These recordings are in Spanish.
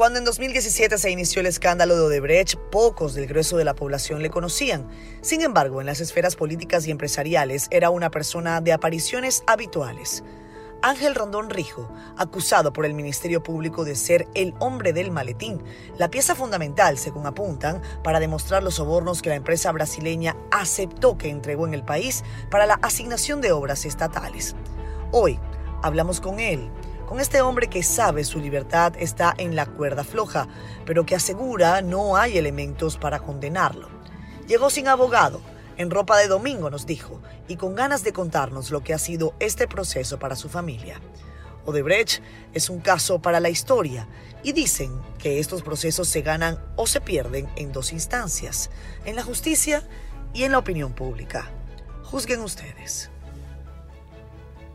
Cuando en 2017 se inició el escándalo de Odebrecht, pocos del grueso de la población le conocían. Sin embargo, en las esferas políticas y empresariales era una persona de apariciones habituales. Ángel Rondón Rijo, acusado por el Ministerio Público de ser el hombre del maletín, la pieza fundamental, según apuntan, para demostrar los sobornos que la empresa brasileña aceptó que entregó en el país para la asignación de obras estatales. Hoy hablamos con él con este hombre que sabe su libertad está en la cuerda floja, pero que asegura no hay elementos para condenarlo. Llegó sin abogado, en ropa de domingo nos dijo, y con ganas de contarnos lo que ha sido este proceso para su familia. Odebrecht es un caso para la historia y dicen que estos procesos se ganan o se pierden en dos instancias, en la justicia y en la opinión pública. Juzguen ustedes.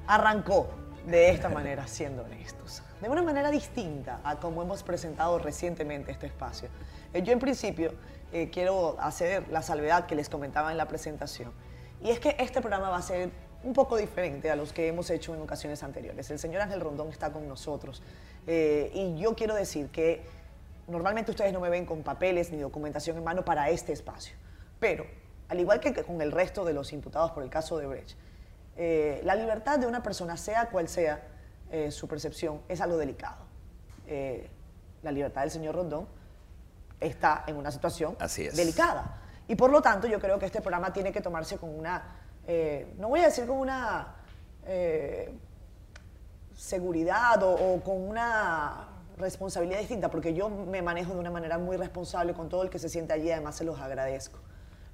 Arrancó de esta manera, siendo honestos. De una manera distinta a como hemos presentado recientemente este espacio. Eh, yo en principio eh, quiero hacer la salvedad que les comentaba en la presentación. Y es que este programa va a ser un poco diferente a los que hemos hecho en ocasiones anteriores. El señor Ángel Rondón está con nosotros. Eh, y yo quiero decir que normalmente ustedes no me ven con papeles ni documentación en mano para este espacio. Pero, al igual que con el resto de los imputados por el caso de Brecht, eh, la libertad de una persona, sea cual sea eh, su percepción, es algo delicado. Eh, la libertad del señor Rondón está en una situación delicada. Y por lo tanto, yo creo que este programa tiene que tomarse con una, no voy a decir con una seguridad o con una responsabilidad distinta, porque yo me manejo de una manera muy responsable con todo el que se siente allí, además se los agradezco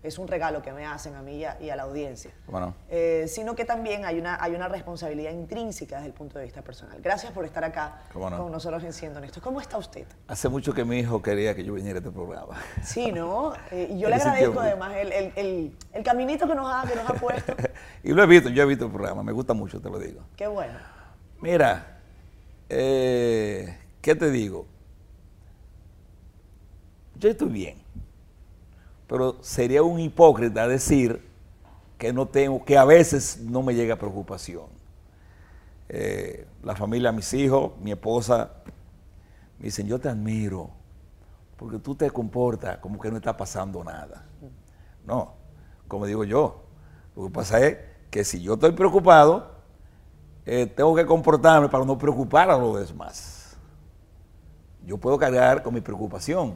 es un regalo que me hacen a mí y a, la audiencia. Bueno. Eh, sino que también hay una, hay una responsabilidad intrínseca desde el punto de vista personal. Gracias por estar acá con nosotros en Siendo Honestos. ¿Cómo está usted? Hace mucho que mi hijo quería que yo viniera a este programa. Sí, ¿no? Eh, y yo le agradezco además el, el, el, caminito que nos, ha, que nos ha puesto. y lo he visto, yo he visto el programa, me gusta mucho, te lo digo. Qué bueno. Mira, eh, ¿qué te digo? Yo estoy bien pero sería un hipócrita decir que no tengo, que a veces no me llega preocupación. Eh, la familia, mis hijos, mi esposa, me dicen, yo te admiro, porque tú te comportas como que no está pasando nada. No, como digo yo, lo que pasa es que si yo estoy preocupado, eh, tengo que comportarme para no preocupar a los demás. Yo puedo cargar con mi preocupación,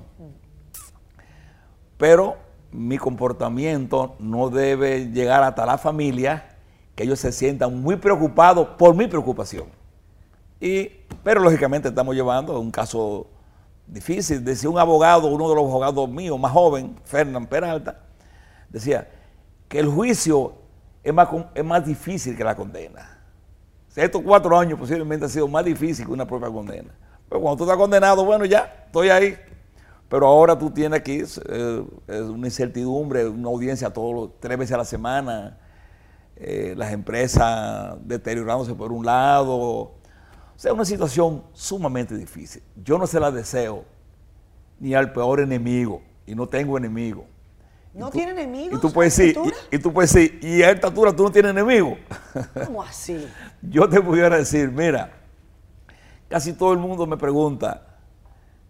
pero mi comportamiento no debe llegar hasta la familia, que ellos se sientan muy preocupados por mi preocupación. Y, pero lógicamente estamos llevando un caso difícil. Decía un abogado, uno de los abogados míos, más joven, Fernán Peralta, decía que el juicio es más, es más difícil que la condena. estos cuatro años posiblemente han sido más difícil que una propia condena. Pero cuando tú estás condenado, bueno, ya, estoy ahí, pero ahora tú tienes aquí eh, una incertidumbre, una audiencia todos los, tres veces a la semana, eh, las empresas deteriorándose por un lado. O sea, una situación sumamente difícil. Yo no se la deseo ni al peor enemigo, y no tengo enemigo. ¿No tiene enemigos? Y tú puedes decir, y, tú puedes decir, y a esta altura tú no tienes enemigo. ¿Cómo así? Yo te pudiera decir, mira, casi todo el mundo me pregunta,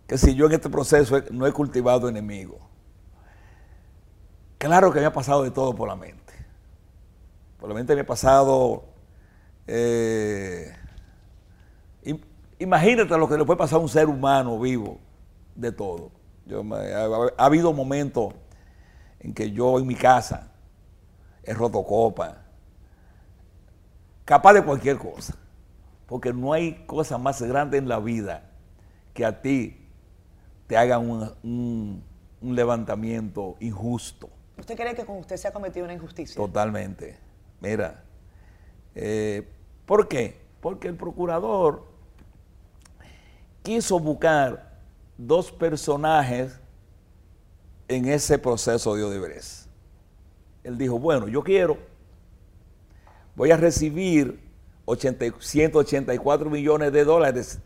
que si yo en este proceso no he cultivado enemigos. Claro que me ha pasado de todo por la mente. Por la mente me ha pasado... Eh, imagínate lo que le puede pasar a un ser humano vivo de todo. ha, habido momentos en que yo en mi casa he roto copa, capaz de cualquier cosa, porque no hay cosa más grande en la vida que a ti te hagan un, levantamiento injusto. ¿Usted cree que con usted se ha cometido una injusticia? Totalmente. Mira, eh, ¿por qué? Porque el procurador quiso buscar dos personajes en ese proceso de Odebrecht. Él dijo, bueno, yo quiero, voy a recibir 184 millones de dólares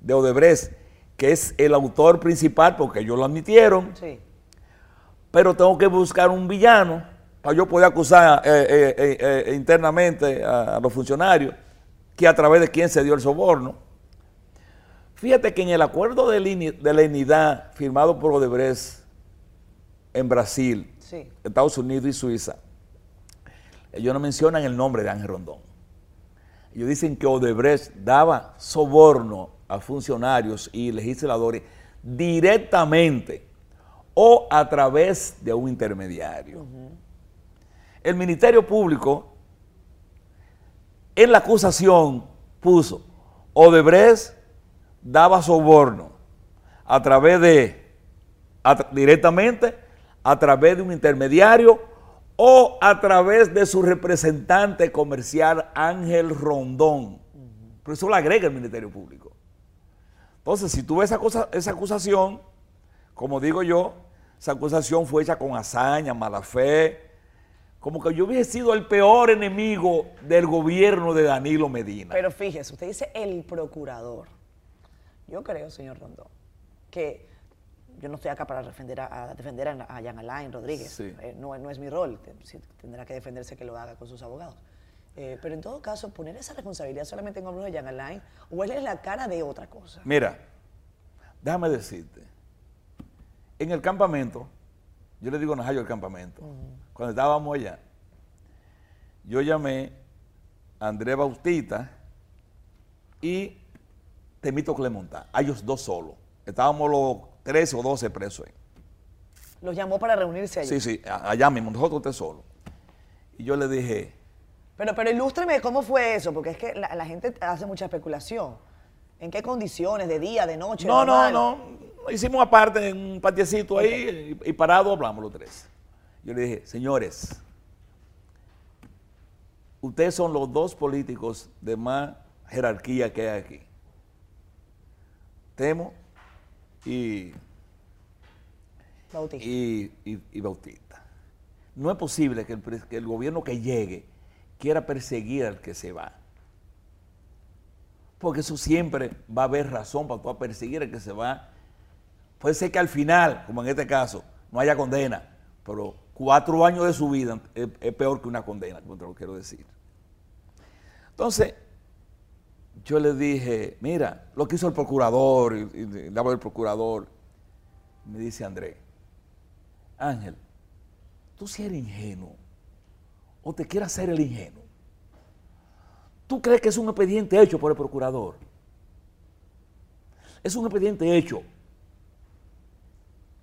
de Odebrecht que es el autor principal, porque ellos lo admitieron. Sí. Pero tengo que buscar un villano para yo poder acusar eh, eh, eh, internamente a, los funcionarios que a través de quién se dio el soborno. Fíjate que en el acuerdo de, lenidad firmado por Odebrecht en Brasil, Estados Unidos y Suiza, ellos no mencionan el nombre de Ángel Rondón. Ellos dicen que Odebrecht daba soborno a funcionarios y legisladores directamente o a través de un intermediario. El Ministerio Público en la acusación puso Odebrecht daba soborno a través de, directamente, a través de un intermediario o a través de su representante comercial Ángel Rondón. Pero eso lo agrega el Ministerio Público. Entonces, si tú ves esa, esa acusación, como digo yo, esa acusación fue hecha con hazaña, mala fe, como que yo hubiese sido el peor enemigo del gobierno de Danilo Medina. Pero fíjese, usted dice el procurador. Yo creo, señor Rondón, que yo no estoy acá para defender a, defender a, Jan Alain Rodríguez. Eh, no, es mi rol. Tendrá que defenderse que lo haga con sus abogados. Eh, pero en todo caso, poner esa responsabilidad solamente en hombros de Jan Alain o él es la cara de otra cosa. Mira, déjame decirte. En el campamento, yo le digo Najayo el campamento, cuando estábamos allá, yo llamé a André Bautista y Temito Clemontá, a ellos dos solos. Estábamos los 13 o 12 presos ahí. ¿Los llamó para reunirse allí? Sí, sí, allá mismo, nosotros tres solos. Y yo le dije... Pero, pero ilústreme cómo fue eso, porque es que la, gente hace mucha especulación. ¿En qué condiciones? ¿De día, de noche? No, no, no. Hicimos aparte en un patiecito ahí y, y parado hablamos los tres. Yo le dije, señores, ustedes son los dos políticos de más jerarquía que hay aquí. Temo y Bautista. Y, Bautista. No es posible que el, gobierno que llegue quiera perseguir al que se va. Porque eso siempre va a haber razón para perseguir al que se va. Puede ser que al final, como en este caso, no haya condena, pero cuatro años de su vida es, peor que una condena, te lo quiero decir. Entonces, yo le dije, mira, lo que hizo el procurador, y, le hablo del procurador, me dice Andrés, Ángel, tú si eres ingenuo, o te quieres hacer el ingenuo, ¿tú crees que es un expediente hecho por el procurador? Es un expediente hecho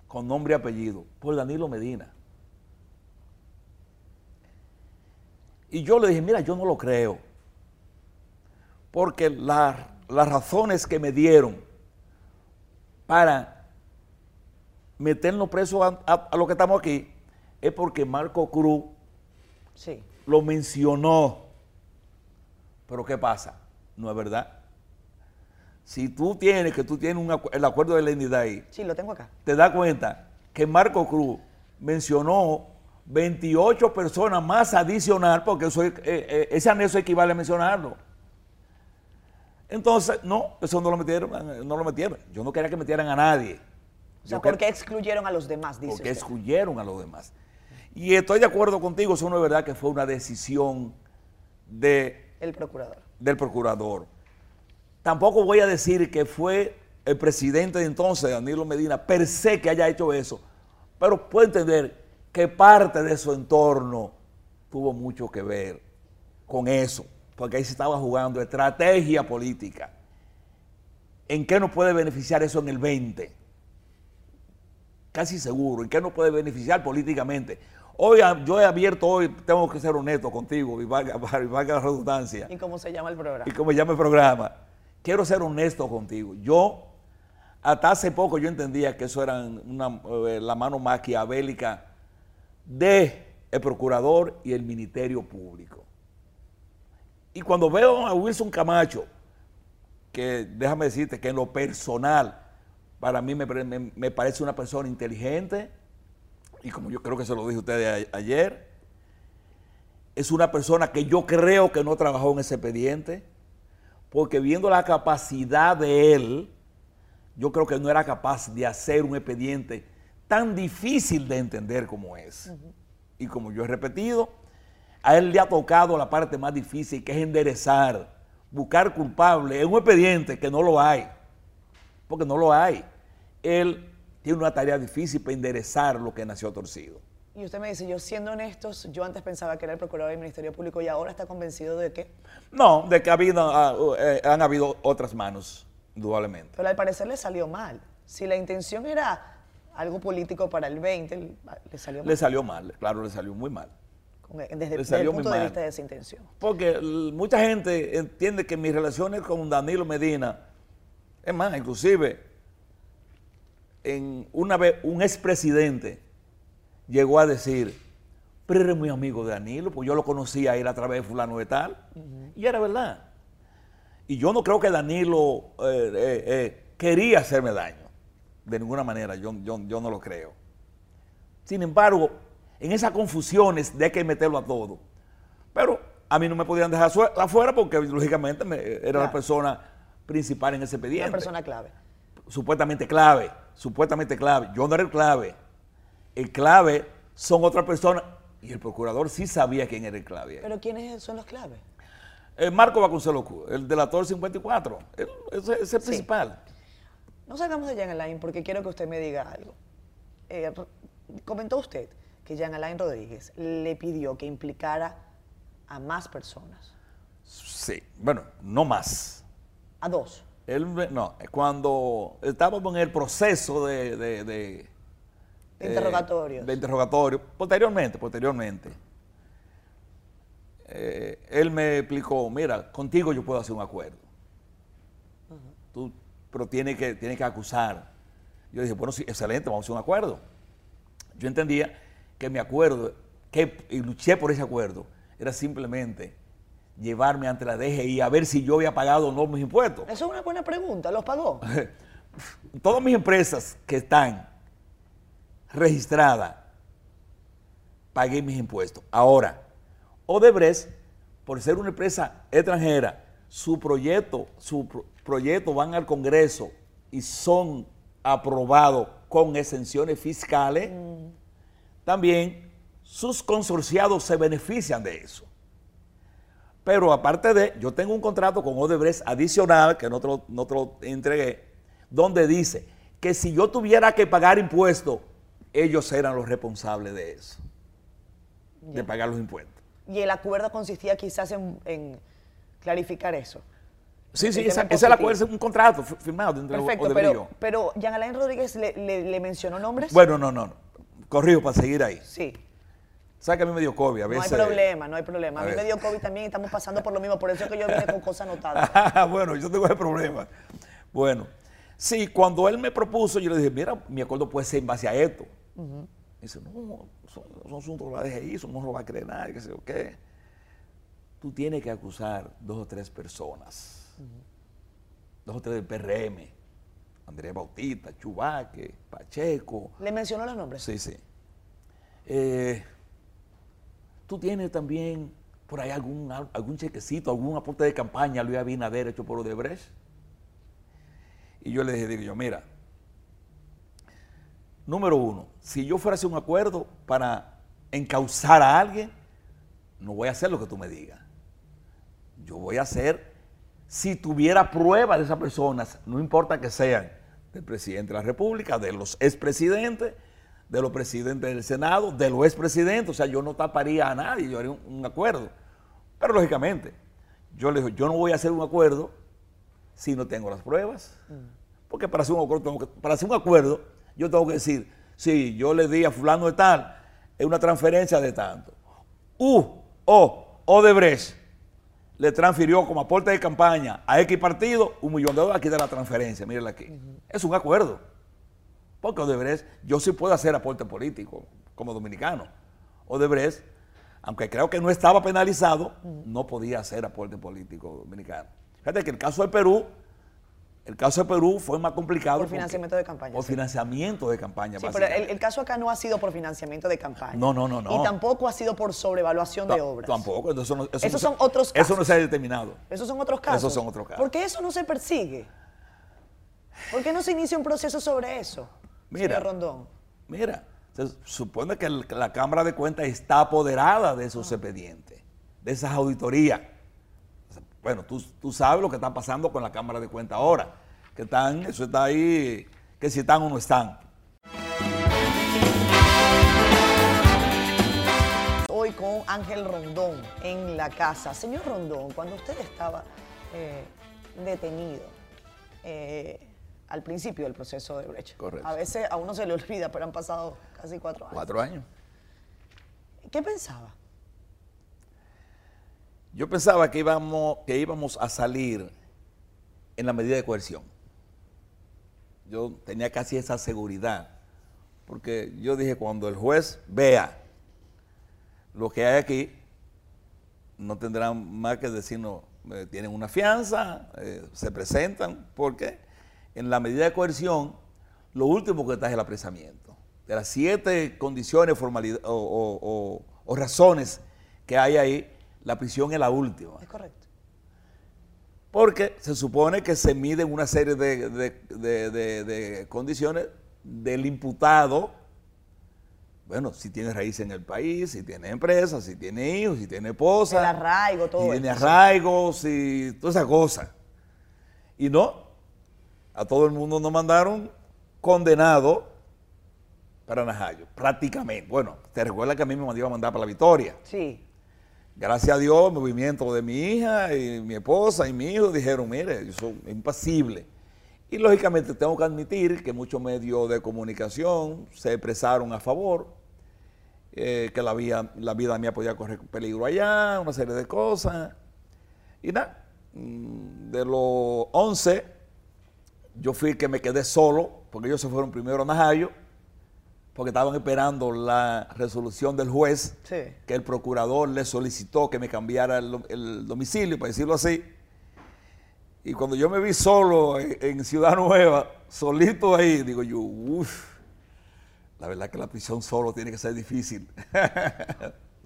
con nombre y apellido por Danilo Medina. Y yo le dije, mira, yo no lo creo. Porque las razones que me dieron para meternos presos a, a, lo que estamos aquí es porque Marco Cruz lo mencionó. Pero ¿qué pasa? No es verdad. Si tú tienes, que tú tienes el acuerdo de la ahí. Sí, lo tengo acá. Te das cuenta que Marco Cruz mencionó 28 personas más adicional, porque eh, eh, ese anexo equivale a mencionarlo. Entonces, no, eso no lo metieron, no lo metieron. Yo no quería que metieran a nadie. O sea, ¿por qué excluyeron a los demás? Dice porque excluyeron a los demás. Y estoy de acuerdo contigo, eso no es verdad que fue una decisión de, El procurador. del procurador. Tampoco voy a decir que fue el presidente de entonces, Danilo Medina, per se que haya hecho eso, pero puedo entender que parte de su entorno tuvo mucho que ver con eso, porque ahí se estaba jugando estrategia política. ¿En qué nos puede beneficiar eso en el 20? Casi seguro. ¿En qué nos puede beneficiar políticamente? Hoy yo he abierto, hoy tengo que ser honesto contigo y valga, valga la redundancia. ¿Y cómo se llama el programa? Y cómo se llama el programa. Quiero ser honesto contigo. Yo, hasta hace poco yo entendía que eso era eh, la mano maquiavélica de el procurador y el Ministerio Público. Y cuando veo a Wilson Camacho, que déjame decirte que en lo personal, para mí me, parece una persona inteligente, y como yo creo que se lo dije a ustedes ayer, es una persona que yo creo que no trabajó en ese expediente, porque viendo la capacidad de él, yo creo que no era capaz de hacer un expediente tan difícil de entender como es. Y como yo he repetido, a él le ha tocado la parte más difícil, que es enderezar, buscar culpable en un expediente que no lo hay. porque no lo hay. Él tiene una tarea difícil para enderezar lo que nació torcido. Y usted me dice, yo siendo honestos, yo antes pensaba que era el procurador del Ministerio Público y ahora está convencido de que... No, de que ha habido, ah, eh, han habido otras manos, indudablemente. Pero al parecer le salió mal. Si la intención era algo político para el 20, le salió mal. Le salió mal, claro, le salió muy mal. Desde, desde el punto de vista de esa intención. Porque mucha gente entiende que mis relaciones con Danilo Medina, es más, inclusive, en una vez un expresidente llegó a decir, pero eres muy amigo de Danilo, pues yo lo conocía a él a través de fulano de tal, y era verdad. Y yo no creo que Danilo eh, eh, eh, quería hacerme daño, de ninguna manera, yo, yo, yo, no lo creo. Sin embargo, en esas confusiones de que meterlo a todo, pero a mí no me podían dejar afuera porque lógicamente era la persona principal en ese expediente. Una persona clave. Supuestamente clave, supuestamente clave. Yo no era el clave el clave son otras personas y el procurador sí sabía quién era el clave. ¿Pero quiénes son los claves? El Marco Vasconcelos, el delator 54, ese es el principal. No salgamos de Jean Alain porque quiero que usted me diga algo. Eh, comentó usted que Jean Alain Rodríguez le pidió que implicara a más personas. Sí, bueno, no más. ¿A dos? Él, no, cuando estábamos en el proceso de de interrogatorios. de interrogatorio. Posteriormente, posteriormente. Eh, él me explicó, mira, contigo yo puedo hacer un acuerdo. Tú, pero tiene que, tiene que acusar. Yo dije, bueno, sí, excelente, vamos a hacer un acuerdo. Yo entendía que mi acuerdo, que y luché por ese acuerdo, era simplemente llevarme ante la DGI a ver si yo había pagado o no mis impuestos. Eso es una buena pregunta, ¿los pagó? Todas mis empresas que están registrada, pagué mis impuestos. Ahora, Odebrecht, por ser una empresa extranjera, su proyecto, su proyecto van al Congreso y son aprobados con exenciones fiscales, también sus consorciados se benefician de eso. Pero aparte de, yo tengo un contrato con Odebrecht adicional, que no te lo, no te lo entregué, donde dice que si yo tuviera que pagar impuestos ellos eran los responsables de eso, de pagar los impuestos. ¿Y el acuerdo consistía quizás en, clarificar eso? Sí, sí, esa, es la acuerdo, es un contrato firmado entre Perfecto, pero, pero Jean Alain Rodríguez le, mencionó nombres. Bueno, no, no, no. Corrijo para seguir ahí. Sí. ¿Sabes que a mí me dio COVID? A veces, no hay problema, no hay problema. A, mí me dio COVID también y estamos pasando por lo mismo, por eso es que yo vine con cosas anotadas. bueno, yo tengo ese problema. Bueno, sí, cuando él me propuso, yo le dije, mira, mi acuerdo puede ser en base a esto. Dice, no, son, son asuntos que la DGI, eso no lo va a creer nadie, que sé yo qué. Tú tienes que acusar dos o tres personas, dos o tres del PRM, Andrés Bautista, Chubaque, Pacheco. ¿Le mencionó los nombres? Sí, sí. Eh, tú tienes también por ahí algún, algún chequecito, algún aporte de campaña, Luis Abinader hecho por Odebrecht. Y yo le dije, digo yo, mira, número uno, si yo fuera a hacer un acuerdo para encauzar a alguien, no voy a hacer lo que tú me digas. Yo voy a hacer, si tuviera pruebas de esas personas, no importa que sean del presidente de la República, de los expresidentes, de los presidentes del Senado, de los expresidentes, o sea, yo no taparía a nadie, yo haría un, acuerdo. Pero lógicamente, yo le digo, yo no voy a hacer un acuerdo si no tengo las pruebas. Mm. Porque para hacer un acuerdo, para hacer un acuerdo yo tengo que decir, sí, yo le di a fulano de tal, es una transferencia de tanto. U o Odebrecht le transfirió como aporte de campaña a X partido un millón de dólares, aquí de la transferencia, mírenla aquí. Es un acuerdo. Porque Odebrecht, yo sí puedo hacer aporte político como dominicano. Odebrecht, aunque creo que no estaba penalizado, no podía hacer aporte político dominicano. Fíjate que el caso de Perú, el caso de Perú fue más complicado. Por financiamiento de campaña. Por financiamiento de campaña. Sí, pero el, caso acá no ha sido por financiamiento de campaña. No, no, no. no. Y tampoco ha sido por sobrevaluación de obras. Tampoco. Eso Esos son otros casos. Eso no se ha determinado. Esos son otros casos. Esos son otros casos. ¿Por qué eso no se persigue? ¿Por qué no se inicia un proceso sobre eso? Mira, Rondón. Mira, se supone que la Cámara de Cuentas está apoderada de esos expedientes, de esas auditorías. Bueno, tú, tú sabes lo que está pasando con la Cámara de Cuentas ahora que están, eso está ahí, que si están o no están. Hoy con Ángel Rondón en la casa. Señor Rondón, cuando usted estaba eh, detenido eh, al principio del proceso de Brecht, Correcto. a veces a uno se le olvida, pero han pasado casi cuatro años. Cuatro años. ¿Qué pensaba? Yo pensaba que íbamos, que íbamos a salir en la medida de coerción. Yo tenía casi esa seguridad, porque yo dije, cuando el juez vea lo que hay aquí, no tendrán más que decirnos, eh, tienen una fianza, eh, se presentan, porque en la medida de coerción, lo último que está es el apresamiento. De las siete condiciones formalidad, o, o- o- o razones que hay ahí, la prisión es la última. Es correcto. Porque se supone que se miden una serie de, de- de- de- de condiciones del imputado. Bueno, si tiene raíz en el país, si tiene empresa, si tiene hijos, si tiene esposa. El arraigo, todo Si tiene arraigo, si todas esas cosas. Y no, a todo el mundo nos mandaron condenado para Najayo, prácticamente. Bueno, te recuerdas que a mí me iba a mandar para la Victoria. Sí. Gracias a Dios, el movimiento de mi hija y mi esposa y mi hijo dijeron, mire, yo soy impasible. Y lógicamente tengo que admitir que muchos medios de comunicación se expresaron a favor, eh, que la vida, la vida mía podía correr peligro allá, una serie de cosas. Y nada, mm, de los 11, yo fui el que me quedé solo, porque ellos se fueron primero a Najayo, porque estaban esperando la resolución del juez Sí. que el procurador le solicitó que me cambiara el, el domicilio, para decirlo así. Y cuando yo me vi solo en, en Ciudad Nueva, solito ahí, digo yo, uff, la verdad que la prisión solo tiene que ser difícil.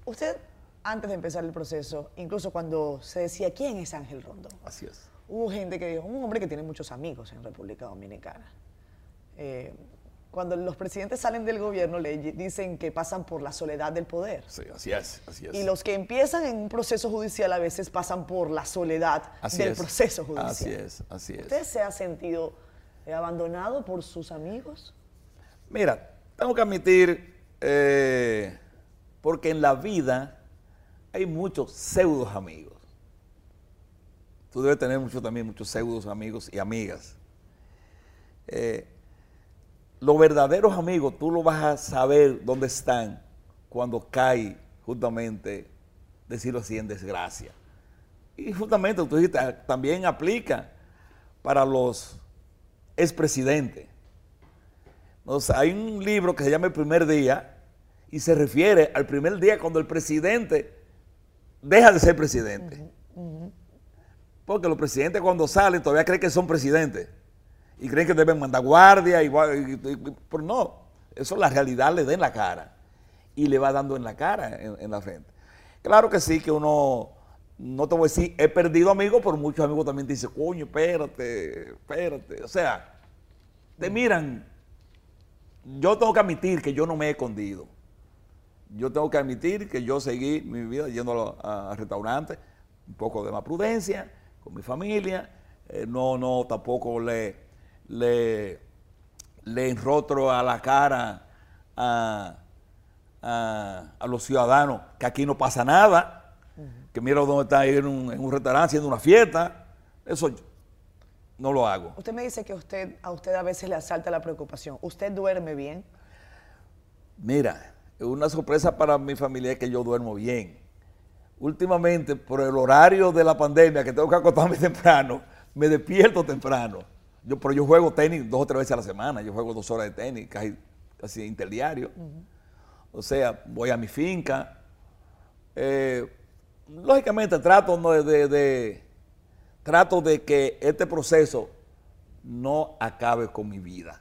Usted, antes de empezar el proceso, incluso cuando se decía quién es Ángel Rondón, Así es. Hubo gente que dijo, un hombre que tiene muchos amigos en República Dominicana. Eh, cuando los presidentes salen del gobierno le dicen que pasan por la soledad del poder. Sí, así es, así es. Y los que empiezan en un proceso judicial a veces pasan por la soledad Así del es. proceso judicial. Así es, así es. ¿Usted se ha sentido eh, abandonado por sus amigos? Mira, tengo que admitir, eh, porque en la vida hay muchos pseudos amigos. Tú debes tener mucho, también muchos pseudos amigos y amigas. Eh, los verdaderos amigos, tú lo vas a saber dónde están cuando cae justamente, decirlo así, en desgracia. Y justamente, tú dijiste, ah, también aplica para los expresidentes. Sea, hay un libro que se llama El primer día y se refiere al primer día cuando el presidente deja de ser presidente. Porque los presidentes cuando salen todavía creen que son presidentes y creen que deben mandar guardia, y- y- pero no, eso la realidad le da en la cara y le va dando en la cara, en, la frente. Claro que sí, que uno, no te voy a decir, he perdido amigos, pero muchos amigos también te dicen, coño, espérate, espérate. O sea, te miran. Yo tengo que admitir que yo no me he escondido. Yo tengo que admitir que yo seguí mi vida yendo a, a restaurantes, un poco de más prudencia, con mi familia. eh, no, no, tampoco le, le, le enrotro a la cara a, a- a los ciudadanos que aquí no pasa nada, que mira dónde está ahí en un, en un restaurante haciendo una fiesta. Eso yo no lo hago. Usted me dice que usted, a usted a veces le asalta la preocupación. ¿Usted duerme bien? Mira, una sorpresa para mi familia es que yo duermo bien. Últimamente, por el horario de la pandemia, que tengo que acostarme temprano, me despierto temprano. Yo, pero yo juego tenis dos o tres veces a la semana. Yo juego dos horas de tenis, casi, casi interdiario. O sea, voy a mi finca. Eh, lógicamente trato de- trato de que este proceso no acabe con mi vida.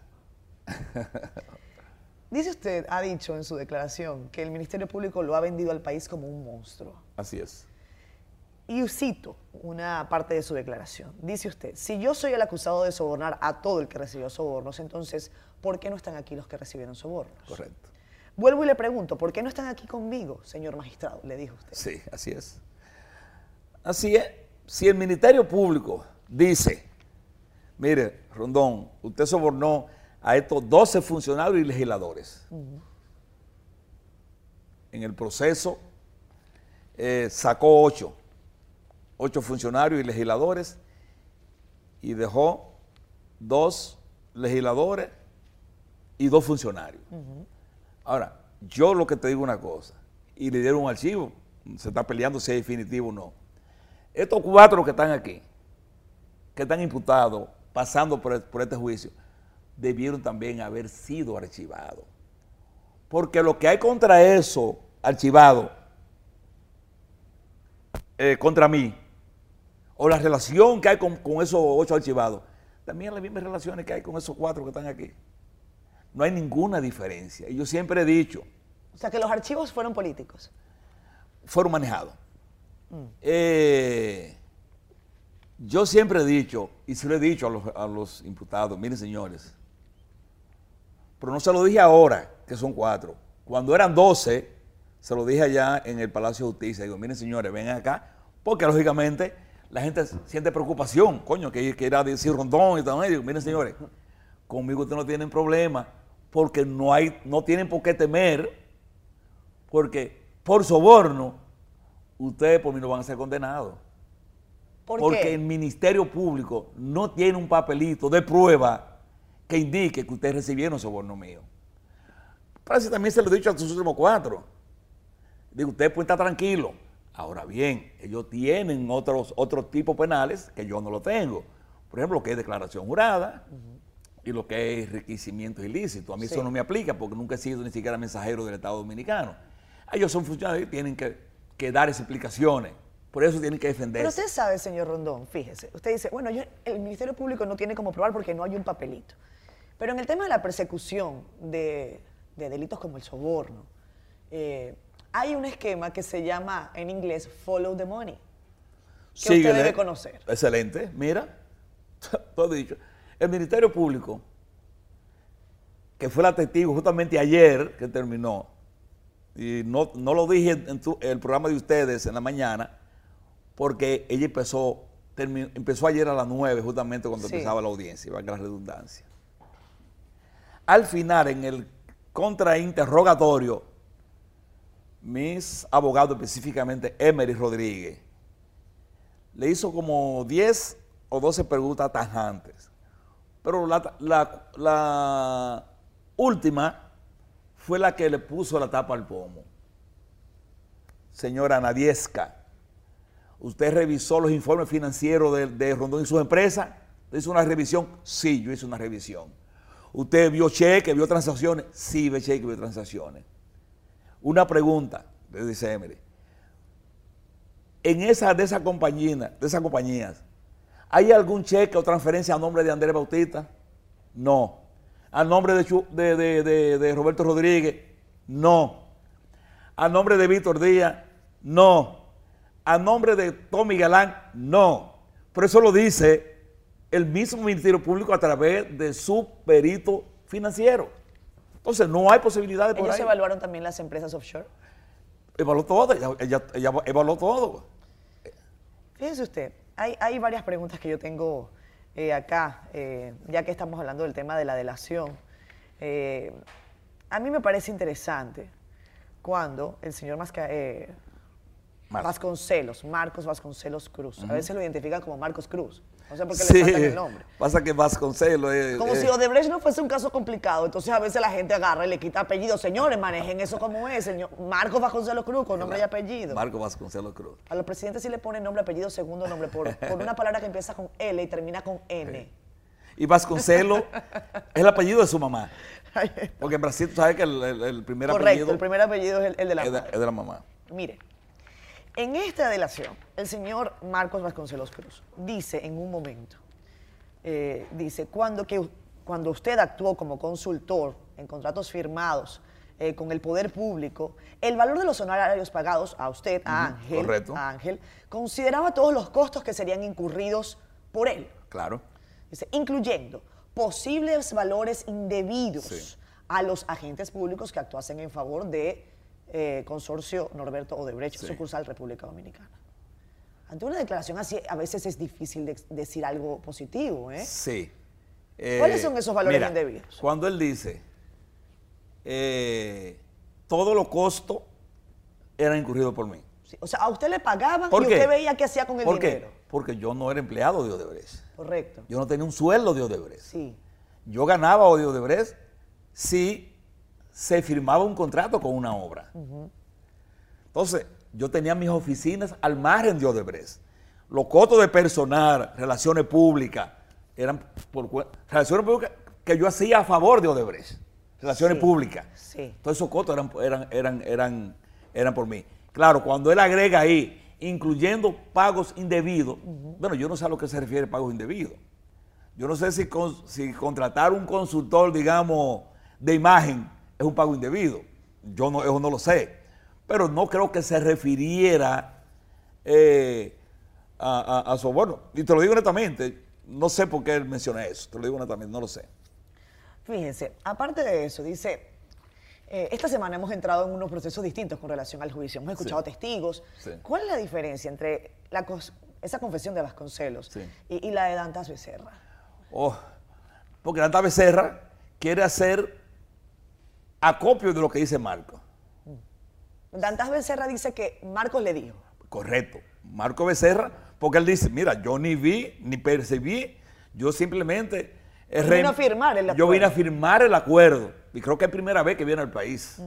Dice usted, ha dicho en su declaración, que el Ministerio Público lo ha vendido al país como un monstruo. Así es. Y cito una parte de su declaración. Dice usted, si yo soy el acusado de sobornar a todo el que recibió sobornos, entonces, ¿por qué no están aquí los que recibieron sobornos? Correcto. Vuelvo y le pregunto, ¿por qué no están aquí conmigo, señor magistrado? Le dijo usted. Sí, así es. Así es. Si el Ministerio Público dice, Mire, Rondón, usted sobornó a estos 12 funcionarios y legisladores. En el proceso eh, sacó 8, 8 funcionarios y legisladores y dejó dos legisladores y dos funcionarios. Ahora, yo lo que te digo una cosa, y le dieron un archivo, se está peleando si es definitivo o no. Estos cuatro que están aquí, que están imputados, pasando por, este juicio, debieron también haber sido archivados. Porque lo que hay contra eso, archivado, eh, contra mí, o la relación que hay con, con esos ocho archivados, también las mismas relaciones que hay con esos cuatro que están aquí. No hay ninguna diferencia. Y yo siempre he dicho. O sea, que los archivos fueron políticos. Fueron manejados. Mm. Eh, yo siempre he dicho, y se lo he dicho a los, imputados, miren señores, pero no se lo dije ahora, que son cuatro. Cuando eran doce, se lo dije allá en el Palacio de Justicia. Digo, miren señores, vengan acá, porque lógicamente la gente siente preocupación, coño, que, que era decir rondón y todo. Digo, miren señores, conmigo ustedes no tienen problema, porque no, hay, no tienen por qué temer, porque por soborno, ustedes por mí no van a ser condenados. porque el Ministerio Público no tiene un papelito de prueba que indique que ustedes recibieron soborno mío. Parece también se lo he dicho a sus últimos cuatro. Digo, ustedes pueden estar tranquilos. Ahora bien, ellos tienen otros, otros tipos penales que yo no lo tengo. Por ejemplo, lo que es declaración jurada y lo que es enriquecimiento ilícito. A mí eso no me aplica porque nunca he sido ni siquiera mensajero del Estado Dominicano. Ellos son funcionarios y tienen que, dar explicaciones. Por eso tienen que defenderse. Pero usted sabe, señor Rondón, fíjese, usted dice, bueno, el Ministerio Público no tiene como probar porque no hay un papelito. Pero en el tema de la persecución de, delitos como el soborno, eh, hay un esquema que se llama en inglés Follow the Money, que usted debe conocer. Excelente, mira, todo dicho. El Ministerio Público, que fue la testigo justamente ayer que terminó, y no, lo dije en, el programa de ustedes en la mañana, porque ella empezó, empezó ayer a las 9, justamente cuando empezaba la audiencia, valga la redundancia. Al final, en el contrainterrogatorio, mis abogados, específicamente Emery Rodríguez, le hizo como 10 o 12 preguntas tajantes. Pero la, última fue la que le puso la tapa al pomo. Señora Nadiesca, ¿usted revisó los informes financieros de, Rondón y sus empresas? ¿Hizo una revisión? Sí, yo hice una revisión. ¿Usted vio cheque, vio transacciones? Sí, ve cheque, vio transacciones. Una pregunta, dice Emery. En esa de esas compañías, de esas compañías, ¿hay algún cheque o transferencia a nombre de Andrés Bautista? No. ¿A nombre de, de, Roberto Rodríguez? No. ¿A nombre de Víctor Díaz? No. ¿A nombre de Tommy Galán? No. Por eso lo dice el mismo Ministerio Público a través de su perito financiero. Entonces, no hay posibilidades por ¿Ellos evaluaron también las empresas offshore? Evaluó todo, ella, evaluó todo. Fíjese usted, hay, varias preguntas que yo tengo eh, acá, eh, ya que estamos hablando del tema de la delación. Eh, a mí me parece interesante cuando el señor Masca, Vasconcelos, Marcos Vasconcelos Cruz, a veces lo identifican como Marcos Cruz, no sé por qué le falta el nombre. Pasa que Vasconcelos es... Como si Odebrecht no fuese un caso complicado. Entonces a veces la gente agarra y le quita apellido. Señores, manejen eso como es, señor. Marcos Vasconcelos Cruz, con nombre y apellido. Marcos Vasconcelos Cruz. A los presidentes sí le ponen nombre, apellido, segundo nombre, por, por una palabra que empieza con L y termina con N. Y Vasconcelos es el apellido de su mamá. Porque en Brasil tú sabes que el, primer apellido... Correcto, el primer apellido es el, de la mamá. Es de la mamá. Mire, en esta delación, el señor Marcos Vasconcelos Cruz dice en un momento eh, dice, cuando, que, cuando usted actuó como consultor en contratos firmados eh, con el poder público, el valor de los honorarios pagados a usted, a Ángel, Ángel, consideraba todos los costos que serían incurridos por él. Claro. Dice, incluyendo posibles valores indebidos a los agentes públicos que actuasen en favor de eh, consorcio Norberto Odebrecht, sucursal República Dominicana. Ante una declaración así, a veces es difícil de- decir algo positivo, ¿eh? Sí. ¿Cuáles son esos valores mira, indebidos? Cuando él dice, eh, todos los costos eran incurridos por mí. Sí, O sea, a usted le pagaban ¿Por y qué? usted veía qué hacía con el ¿Por dinero. qué? Porque yo no era empleado de Odebrecht. Correcto. Yo no tenía un sueldo de Odebrecht. Sí. Yo ganaba de Odebrecht si se firmaba un contrato con una obra. Entonces, yo tenía mis oficinas al margen de Odebrecht. Los costos de personal, relaciones públicas, eran por relaciones públicas que yo hacía a favor de Odebrecht. Relaciones Sí, públicas. sí. Todos esos costos eran, eran, eran, eran, eran por mí. Claro, cuando él agrega ahí, incluyendo pagos indebidos, bueno, yo no sé a lo que se refiere pagos indebidos. Yo no sé si, con- si contratar un consultor, digamos, de imagen es un pago indebido. Yo no, eso no lo sé. Pero no creo que se refiriera eh, a, a- a su... Bueno, y te lo digo honestamente, no sé por qué él menciona eso. Te lo digo honestamente, no lo sé. Fíjense, aparte de eso, dice, eh, esta semana hemos entrado en unos procesos distintos con relación al juicio. Hemos escuchado Sí. testigos. Sí. ¿Cuál es la diferencia entre la esa confesión de Vasconcelos Sí. y, y la de Dantas Becerra? Oh, porque Danta Becerra quiere hacer acopio de lo que dice Marco. Dantas Becerra dice que Marcos le dijo. Correcto. Marco Becerra, porque él dice, mira, yo ni vi, ni percibí, yo simplemente... eh, vino a firmar el Yo vine a acuerdo. firmar el acuerdo. Y creo que es primera vez que viene al país.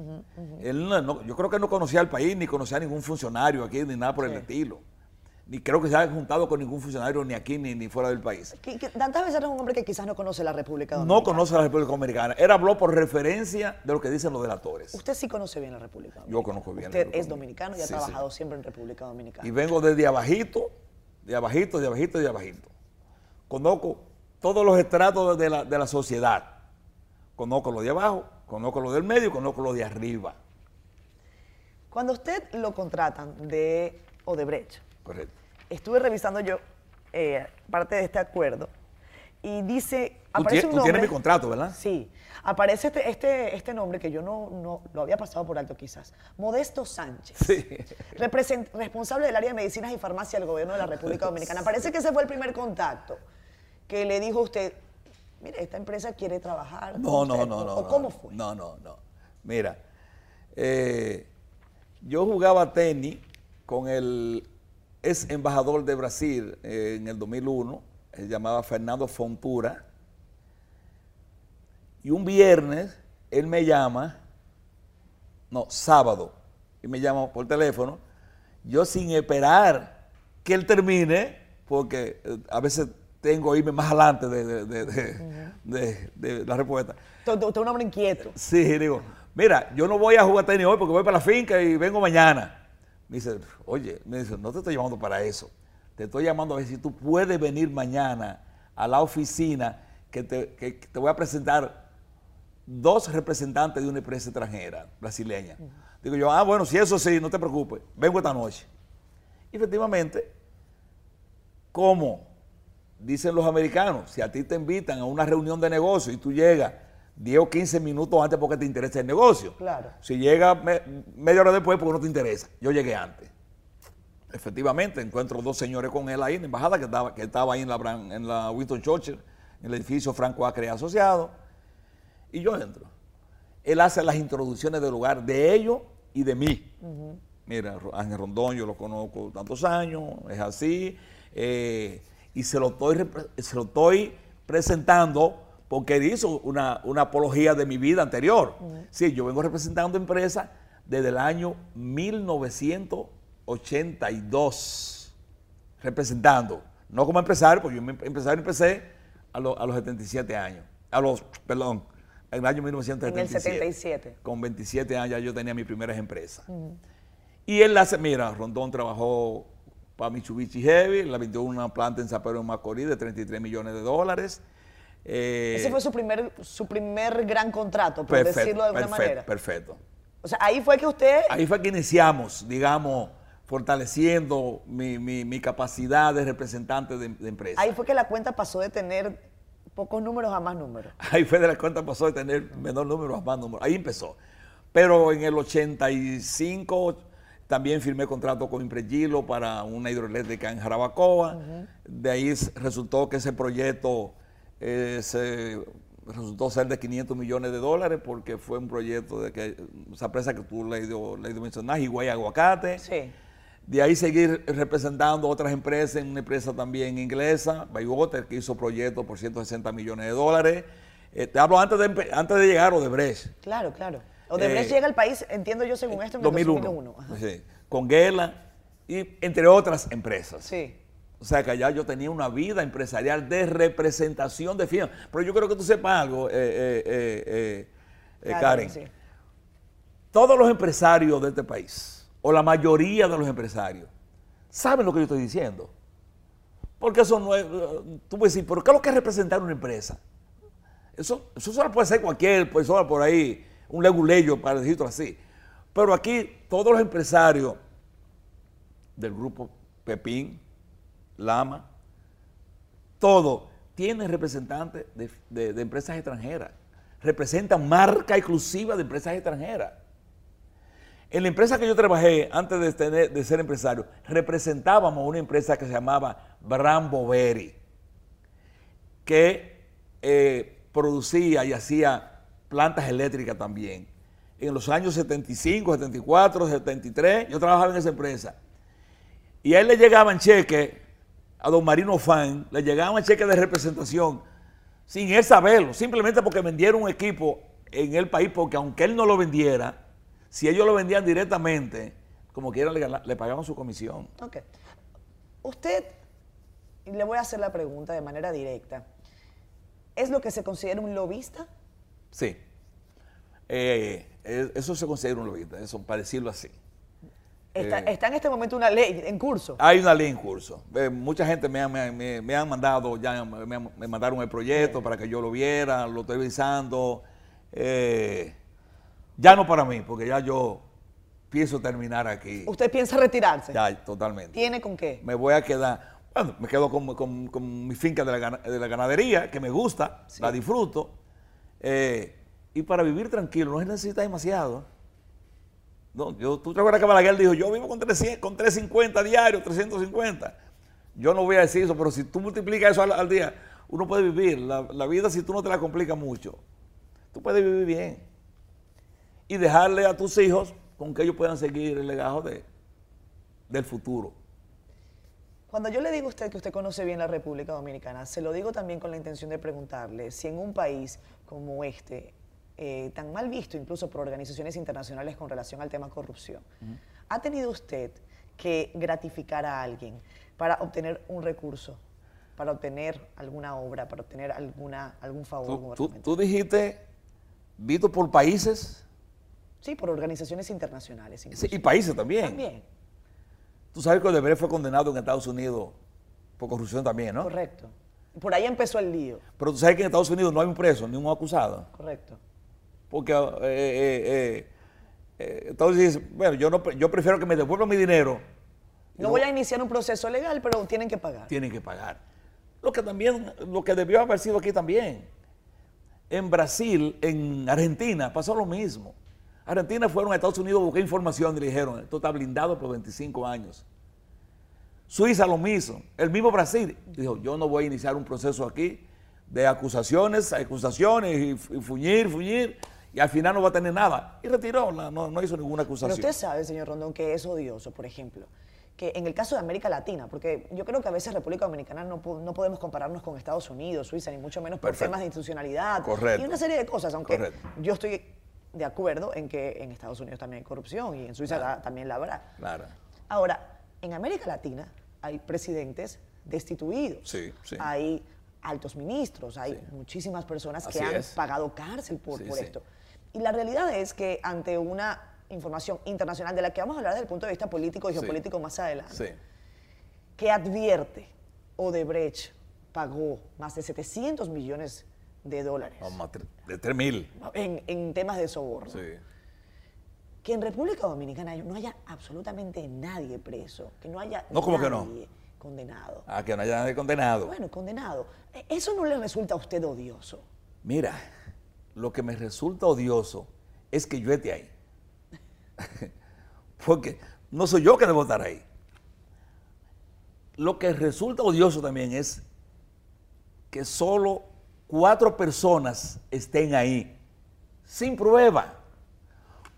Él no- no- yo creo que no conocía al país, ni conocía a ningún funcionario aquí, ni nada por el estilo. Ni creo que se haya juntado con ningún funcionario ni aquí ni, ni fuera del país. Dantas Becerra es un hombre que quizás no conoce la República Dominicana. No conoce la República Dominicana. Él habló por referencia de lo que dicen los delatores. Usted sí conoce bien la República Dominicana. Yo conozco bien la Usted República es dominicano y ha Sí, trabajado sí. siempre en República Dominicana. Y vengo desde abajito, de abajito, de abajito, de abajito. Conozco todos los estratos de la, de la sociedad. Conozco lo de abajo, conozco lo del medio, conozco lo de arriba. Cuando usted lo contratan de Odebrecht, Correcto. estuve revisando yo eh, parte de este acuerdo y dice, Tú, aparece tie- un tú nombre. tienes mi contrato, ¿verdad? Sí, aparece este, este, este nombre que yo no, no lo había pasado por alto quizás. Modesto Sánchez. Sí. represent- responsable del área de medicinas y farmacia del gobierno de la República Dominicana. Parece que ese fue el primer contacto que le dijo a usted, mire, esta empresa quiere trabajar. No, no, usted", no, no. ¿O no, cómo fue? No, no, no. Mira, eh, yo jugaba tenis con el ex embajador de Brasil eh, en el 2001, se llamaba Fernando Fontura, y un viernes él me llama, no, sábado, y me llama por teléfono, yo sin esperar que él termine, porque eh, a veces tengo que irme más adelante de, de- de- de- de- de la respuesta. Usted es un hombre inquieto. Sí, digo, mira, yo no voy a jugar tenis hoy porque voy para la finca y vengo mañana. Me dice, oye, me dice, no te estoy llamando para eso. Te estoy llamando a ver si tú puedes venir mañana a la oficina que te, que te voy a presentar dos representantes de una empresa extranjera, brasileña. Digo yo, ah, bueno, si eso sí, no te preocupes, vengo esta noche. Y efectivamente, como dicen los americanos, si a ti te invitan a una reunión de negocio y tú llegas 10 o 15 minutos antes porque te interesa el negocio. Claro. Si llegas me- media hora después porque no te interesa. Yo llegué antes. Efectivamente, encuentro dos señores con él ahí en la embajada que estaba, que estaba ahí en la, en la Winston Churchill, en el edificio Franco Acre Asociado. Y yo entro. Él hace las introducciones del lugar de ellos y de mí. Mira, Ángel Rondón, yo lo conozco tantos años, es así. eh, y se lo, estoy, se lo estoy presentando porque él hizo una, una apología de mi vida anterior. Sí, yo vengo representando empresas desde el año 1982 representando, no como empresario, porque yo em- empresario empecé a, lo- a los 77 años, a los, perdón, en el año 1977. En el 77. Con 27 años ya yo tenía mis primeras empresas. Y él hace, mira, Rondón trabajó para Mitsubishi Heavy, la vendió una planta en San Pedro de Macorís de 33 millones de dólares. Eh, Ese fue su primer, su primer gran contrato, por perfecto, decirlo de alguna perfecto, manera. Perfecto. O sea, ahí fue que usted Ahí fue que iniciamos, digamos, fortaleciendo mi, mi- mi capacidad de representante de, de empresa. Ahí fue que la cuenta pasó de tener pocos números a más números. Ahí fue de la cuenta pasó de tener menor número a más número. Ahí empezó. Pero en el 85, También firmé contrato con Impregilo para una hidroeléctrica en Jarabacoa. De ahí resultó que ese proyecto eh, se resultó ser de 500 millones de dólares porque fue un proyecto de que esa empresa que tú le dio, le mencionaste, Higüey Aguacate. Sí. De ahí seguir representando otras empresas, en una empresa también inglesa, Bywater, que hizo proyectos por 160 millones de dólares. Eh, te hablo antes de, antes de llegar a Odebrecht. Claro, claro. Odebrecht eh, llega al país, entiendo yo, según esto, en 2001. 2001. Sí, con Gela y entre otras empresas. Sí. O sea que allá yo tenía una vida empresarial de representación de firmas. Pero yo creo que tú sepas algo, eh, Karen. Todos los empresarios de este país, o la mayoría de los empresarios, saben lo que yo estoy diciendo. Porque eso no es, tú puedes decir, pero ¿qué es lo que es representar una empresa? Eso, eso solo puede ser cualquier persona por ahí, un leguleyo, para decirlo así. Pero aquí todos los empresarios del grupo Pepín, Lama, todo, tienen representantes de, empresas extranjeras. Representan marca exclusiva de empresas extranjeras. En la empresa que yo trabajé antes de, ser empresario, representábamos una empresa que se llamaba Brambo Berry, que eh, producía y hacía plantas eléctricas también. En los años 75, 74, 73, yo trabajaba en esa empresa. Y a él le llegaban cheques, a don Marino Fan, le llegaban cheques de representación, sin él saberlo, simplemente porque vendieron un equipo en el país, porque aunque él no lo vendiera, si ellos lo vendían directamente, como quieran, le, le pagaban su comisión. Ok. Usted, y le voy a hacer la pregunta de manera directa, ¿es lo que se considera un lobista? Sí. Eh, eso se considera un lobista, eso, para decirlo así. Está, eh, en este momento una ley en curso. Hay una ley en curso. Eh, mucha gente me, me, han mandado, ya me, mandaron el proyecto para que yo lo viera, lo estoy revisando. Ya no para mí, porque ya yo pienso terminar aquí. ¿Usted piensa retirarse? Ya, totalmente. ¿Tiene con qué? Me voy a quedar, bueno, me quedo con, mi finca de la, ganadería, que me gusta, la disfruto. Eh, y para vivir tranquilo no se necesita demasiado. No, yo, tú te acuerdas que Balaguer dijo, yo vivo con, 300, con 350 diarios, 350. Yo no voy a decir eso, pero si tú multiplicas eso al, día, uno puede vivir. La, vida, si tú no te la complicas mucho, tú puedes vivir bien y dejarle a tus hijos con que ellos puedan seguir el legado de, del futuro. Cuando yo le digo a usted que usted conoce bien la República Dominicana, se lo digo también con la intención de preguntarle si en un país como este, eh, tan mal visto incluso por organizaciones internacionales con relación al tema corrupción, ¿ha tenido usted que gratificar a alguien para obtener un recurso, para obtener alguna obra, para obtener alguna, algún favor? Tú, tú, tú dijiste, visto por países Sí, por organizaciones internacionales. y países también. También. Tú sabes que Odebrecht fue condenado en Estados Unidos por corrupción también, ¿no? Correcto. Por ahí empezó el lío. Pero tú sabes que en Estados Unidos no hay un preso, ni un acusado. Correcto. Porque eh, eh, eh, entonces, bueno, yo, no, yo prefiero que me devuelvan mi dinero. No, voy a iniciar un proceso legal, pero tienen que pagar. Tienen que pagar. Lo que también, lo que debió haber sido aquí también. En Brasil, en Argentina, pasó lo mismo. Argentina fueron a Estados Unidos a buscar información y le dijeron, esto está blindado por 25 años. Suiza lo mismo, el mismo Brasil dijo, yo no voy a iniciar un proceso aquí de acusaciones, acusaciones y, fuñir, fuñir, y al final no va a tener nada. Y retiró, no, hizo ninguna acusación. Pero usted sabe, señor Rondón, que es odioso, por ejemplo, que en el caso de América Latina, porque yo creo que a veces República Dominicana no, podemos compararnos con Estados Unidos, Suiza, ni mucho menos por temas de institucionalidad Correcto. y una serie de cosas, aunque yo estoy de acuerdo en que en Estados Unidos también hay corrupción y en Suiza también la habrá. Claro. Ahora, en América Latina hay presidentes destituidos. Sí, sí. Hay altos ministros, hay muchísimas personas que han pagado cárcel por, esto. Y la realidad es que ante una información internacional de la que vamos a hablar desde el punto de vista político y geopolítico más adelante, que advierte Odebrecht pagó más de 700 millones de dólares. de 3 mil. En, temas de soborno. Sí. Que en República Dominicana no haya absolutamente nadie preso, que no haya no, ¿cómo que no? condenado. Ah, que no haya nadie condenado. Bueno, condenado. E, ¿Eso no le resulta a usted odioso? Mira, lo que me resulta odioso es que yo esté ahí. Porque no soy yo que debo estar ahí. Lo que resulta odioso también es que solo cuatro personas estén ahí, sin prueba.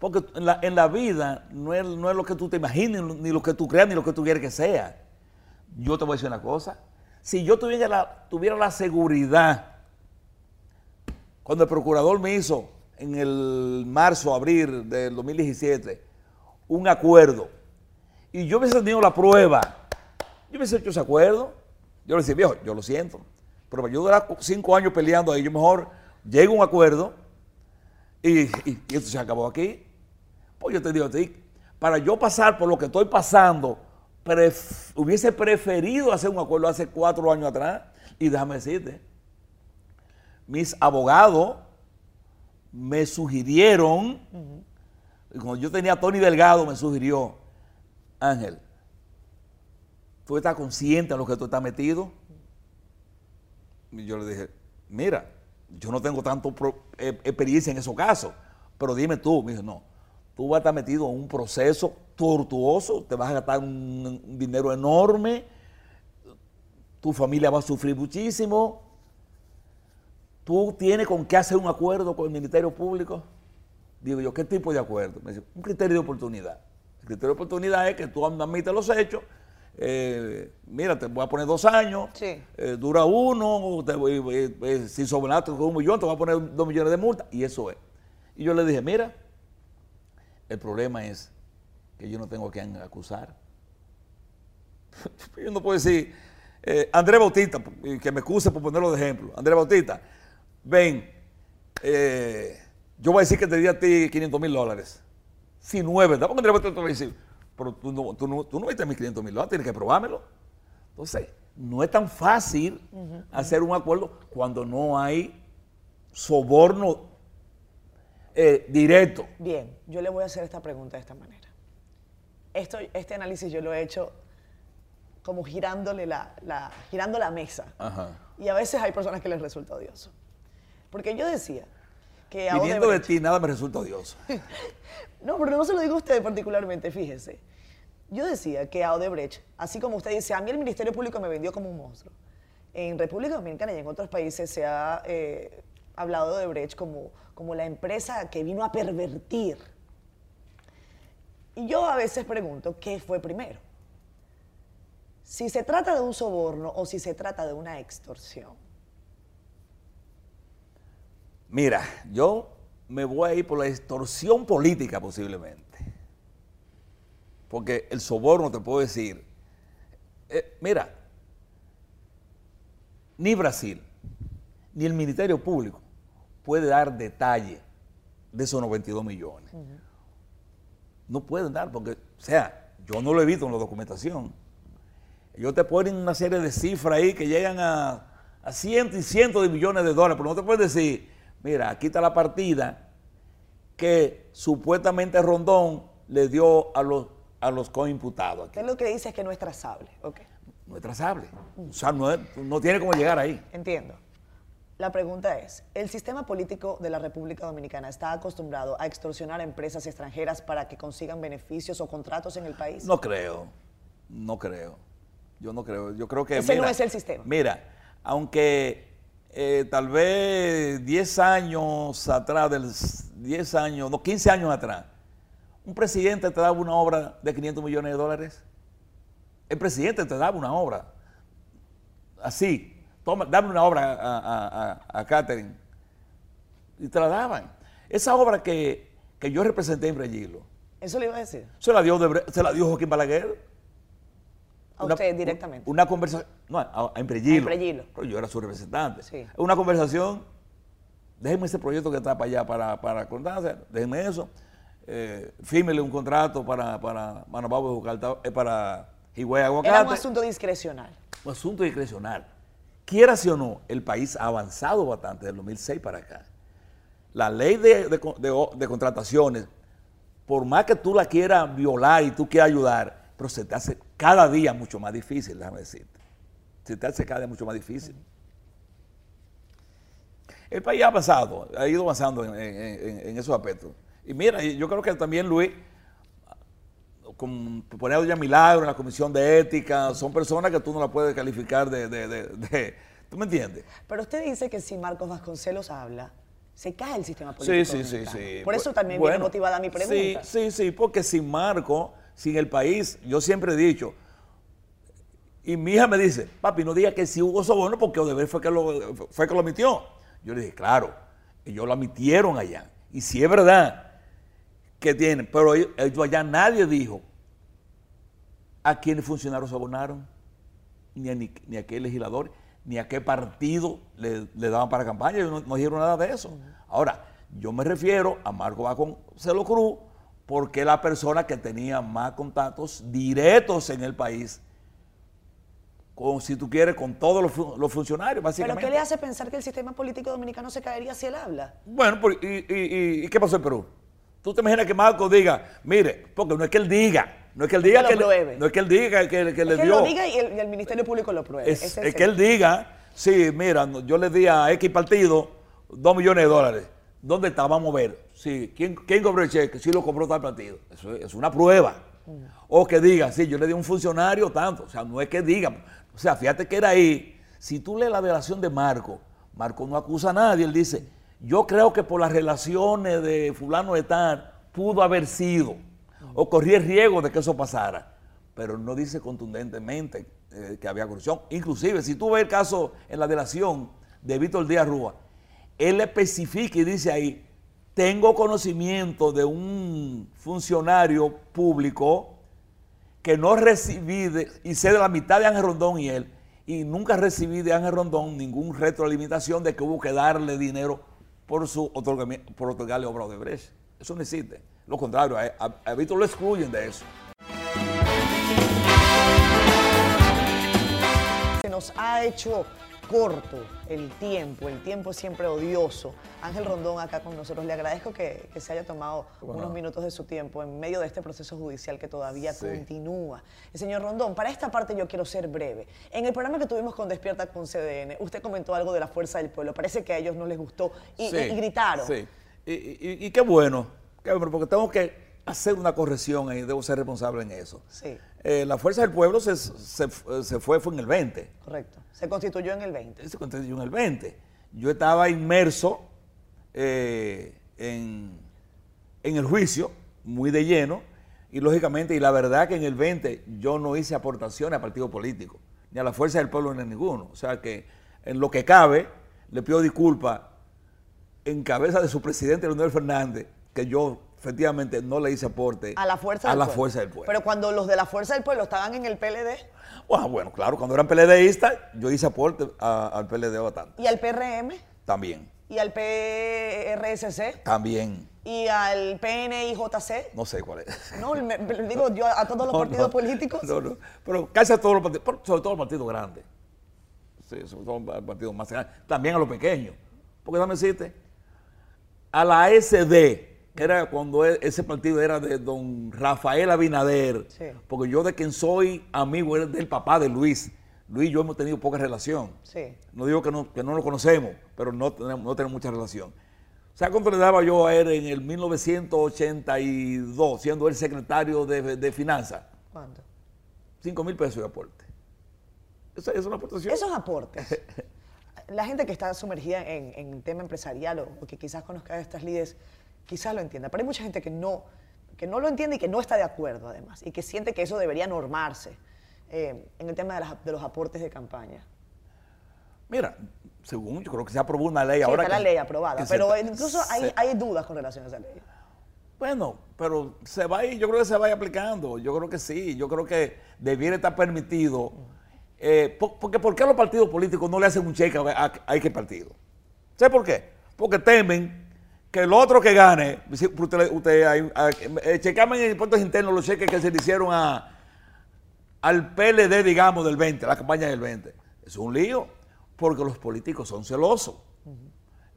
Porque en la, en la vida no es, no es, lo que tú te imagines, ni lo que tú creas, ni lo que tú quieres que sea. Yo te voy a decir una cosa. Si yo tuviera la, tuviera la seguridad, cuando el procurador me hizo en el marzo, abril del 2017, un acuerdo, y yo hubiese tenido la prueba, yo hubiese hecho ese acuerdo, yo le decía, viejo, yo lo siento, pero yo durar cinco años peleando ahí, yo mejor llego a un acuerdo y, esto se acabó aquí. Pues yo te digo a ti, para yo pasar por lo que estoy pasando, hubiese preferido hacer un acuerdo hace cuatro años atrás. Y déjame decirte, mis abogados me sugirieron, uh -huh. cuando yo tenía a Tony Delgado, me sugirió, Ángel, ¿tú estás consciente de lo que tú estás metido? Y yo le dije, mira, yo no tengo tanto pro, eh, experiencia en esos casos, pero dime tú, me dijo, no, tú vas a estar metido en un proceso tortuoso, te vas a gastar un, un dinero enorme, tu familia va a sufrir muchísimo, tú tienes con qué hacer un acuerdo con el Ministerio Público. Digo yo, ¿qué tipo de acuerdo? Me dice, un criterio de oportunidad. El criterio de oportunidad es que tú admites los hechos, eh, mira, te voy a poner dos años, Sí. eh, dura uno, te voy- eh, si sobraste con un millón, te voy a poner dos millones de multa, y eso es. Y yo le dije, mira, el problema es que yo no tengo a quien acusar. yo no puedo decir, Andrés Bautista, que me excuse por ponerlo de ejemplo, Andrés Bautista, ven, eh, yo voy a decir que te di a ti 500 mil dólares. Si no es verdad, porque te va a decir, pero tú no, tú no, tú no viste mis 500 mil dólares, tienes que probármelo. Entonces, no es tan fácil hacer un acuerdo cuando no hay soborno eh, directo. Bien, yo le voy a hacer esta pregunta de esta manera. Esto, este análisis yo lo he hecho como girándole la, la- girando la mesa. Ajá. Y a veces hay personas que les resulta odioso. Porque yo decía que a Viniendo de ti, nada me resulta odioso. No, pero no se lo digo a usted particularmente, fíjese. Yo decía que a Odebrecht, así como usted dice, a mí el Ministerio Público me vendió como un monstruo. En República Dominicana y en otros países se ha eh, hablado de Odebrecht como, como la empresa que vino a pervertir. Y yo a veces pregunto, ¿qué fue primero? Si se trata de un soborno o si se trata de una extorsión. Mira, yo me voy a ir por la extorsión política posiblemente. Porque el soborno, te puedo decir, eh, mira, ni Brasil, ni el Ministerio Público puede dar detalle de esos 92 millones. No pueden dar, porque, o sea, yo no lo he visto en la documentación. Ellos te ponen una serie de cifras ahí que llegan a, a cientos y cientos de millones de dólares, pero no te pueden decir, mira, aquí está la partida que supuestamente Rondón le dio a los, a los coimputados aquí. Usted lo que dice es que no es trazable. Ok, No es trazable. O sea, no, es- no tiene cómo llegar ahí. entiendo. La pregunta es, ¿el sistema político de la República Dominicana está acostumbrado a extorsionar a empresas extranjeras para que consigan beneficios o contratos en el país? No creo, no creo. Yo no creo. Yo creo que. Ese no es el sistema. Mira, aunque eh, tal vez 10 años atrás, del, 10 años, no, 15 años atrás, un presidente te daba una obra de 500 millones de dólares. El presidente te daba una obra. Así. Toma, dame una obra a, a, a, a Catherine. Y te la daban. Esa obra que, que yo representé en Regilo, Eso le iba a decir se la dio, Debre- se la dio Joaquín Balaguer. A usted directamente. Una conversación. No, a, a Emprellilo. Yo era su representante. Sí. Una conversación. Déjenme ese proyecto que está para allá, para, para Constancia. Déjenme eso. Eh, fírmele un contrato para, para Manababo eh, para Higüey Aguacate. Era un asunto discrecional. Un asunto discrecional. Quiera sí o no, el país ha avanzado bastante del 2006 para acá. La ley de, de contrataciones, por más que tú la quieras violar y tú quieras ayudar, pero se te hace cada día mucho más difícil, déjame decirte. Se te hace cada día mucho más difícil. El país ha avanzado, ha ido avanzando en, en- en- en esos aspectos. Y mira, yo creo que también Luis, con poner a Doña Milagro en la comisión de ética, son personas que tú no la puedes calificar de, de, de, ¿tú me entiendes? Pero usted dice que si Marcos Vasconcelos habla, se cae el sistema político. Sí, sí, sí, sí. Por eso también viene motivada mi pregunta. Sí, sí, sí, porque sin Marco, sin el país, yo siempre he dicho, y mi hija me dice, papi, no diga que sí hubo soborno porque Odebrecht fue que lo, fue que lo admitió. Yo le dije, claro, ellos lo admitieron allá. Y si es verdad que tienen, pero ellos, allá nadie dijo a quiénes funcionarios sobornaron, ni a, ni, a qué legislador, ni a qué partido le, daban para campaña. Ellos no, dijeron nada de eso. Ahora, yo me refiero a Marco Celo Cruz porque es la persona que tenía más contactos directos en el país con, si tú quieres, con todos los, funcionarios, básicamente. ¿Pero qué le hace pensar que el sistema político dominicano se caería si él habla? Bueno, y, qué pasó en Perú? ¿Tú te imaginas que Marco diga, mire, porque no es que él diga, no es que él diga que, no es que él diga que, que, le dio. Que lo diga y el, Ministerio Público lo pruebe. Es, que él diga, sí, mira, yo le di a X partido dos millones de dólares. ¿Dónde está? Vamos a ver. Sí, ¿quién, quién cobró el cheque? Sí lo cobró tal partido. Eso es, una prueba. O que diga, sí, yo le di a un funcionario tanto. O sea, no es que diga. O sea, fíjate que era ahí. Si tú lees la delación de Marco, Marco no acusa a nadie. Él dice, yo creo que por las relaciones de fulano de tal, pudo haber sido. O corría el riesgo de que eso pasara. Pero no dice contundentemente eh, que había corrupción. Inclusive, si tú ves el caso en la delación de Víctor Díaz Rúa, él especifica y dice ahí, tengo conocimiento de un funcionario público que no recibí y sé de la mitad de Ángel Rondón y él, y nunca recibí de Ángel Rondón ningún retroalimentación de que hubo que darle dinero por su por otorgarle obra de Brecht. Eso no existe. Lo contrario, a, a, lo excluyen de eso. Se nos ha hecho corto el tiempo, el tiempo siempre odioso. Ángel Rondón acá con nosotros, le agradezco que, se haya tomado unos minutos de su tiempo en medio de este proceso judicial que todavía continúa. El señor Rondón, para esta parte yo quiero ser breve. En el programa que tuvimos con Despierta con CDN, usted comentó algo de la fuerza del pueblo, parece que a ellos no les gustó y, gritaron. Sí, y, qué bueno, qué bueno, porque tengo que hacer una corrección y debo ser responsable en eso. Sí. Eh, la Fuerza del Pueblo se, se, fue, fue en el 20. Correcto. Se constituyó en el 20. Se constituyó en el 20. Yo estaba inmerso eh, en, el juicio, muy de lleno, y lógicamente, y la verdad que en el 20 yo no hice aportaciones a partido político, ni a la Fuerza del Pueblo ni a ninguno. O sea que en lo que cabe, le pido disculpas en cabeza de su presidente, Leonel Fernández, que yo efectivamente no le hice aporte a la fuerza, a del, la pueblo. fuerza del pueblo. Pero cuando los de la fuerza del pueblo estaban en el PLD. Ah, bueno, claro, cuando eran PLDistas, yo hice aporte al PLD bastante. ¿Y al PRM? También. ¿Y al PRSC? También. ¿Y al PNIJC? No sé cuál es. No, me, digo yo a todos los partidos políticos. No, no, pero casi a todos los partidos, sobre todo los partidos grandes. Sí, sobre todo los partidos más grandes. También a los pequeños. Porque dame decirte, a la SD, era cuando e, ese partido era de don Rafael Abinader, porque yo de quien soy amigo era del papá de Luis. Luis y yo hemos tenido poca relación. No digo que no, que no lo conocemos, pero no tenemos, no tenemos mucha relación. ¿Sabes cuánto le daba yo a él en el 1982, siendo él secretario de, Finanzas? ¿Cuánto? 5 mil pesos de aporte. Esa es una aportación. Esos aportes. la gente que está sumergida en, en tema empresarial o, que quizás conozca a estas líderes quizás lo entienda, pero hay mucha gente que no, que no lo entiende y que no está de acuerdo además, y que siente que eso debería normarse eh, en el tema de, los aportes de campaña. Mira, según yo creo que se aprobó una ley sí, ahora. Está la ley aprobada, pero incluso hay, hay, dudas con relación a esa ley. Bueno, pero se va a ir, yo creo que se va a ir aplicando, yo creo que sí, yo creo que debiera estar permitido. Eh, porque ¿por qué los partidos políticos no le hacen un cheque a, a, qué partido? ¿Sabe por qué? Porque temen que el otro que gane, usted, usted eh, en impuestos internos los cheques que se le hicieron a, al PLD, digamos, del 20, la campaña del 20. Es un lío, porque los políticos son celosos.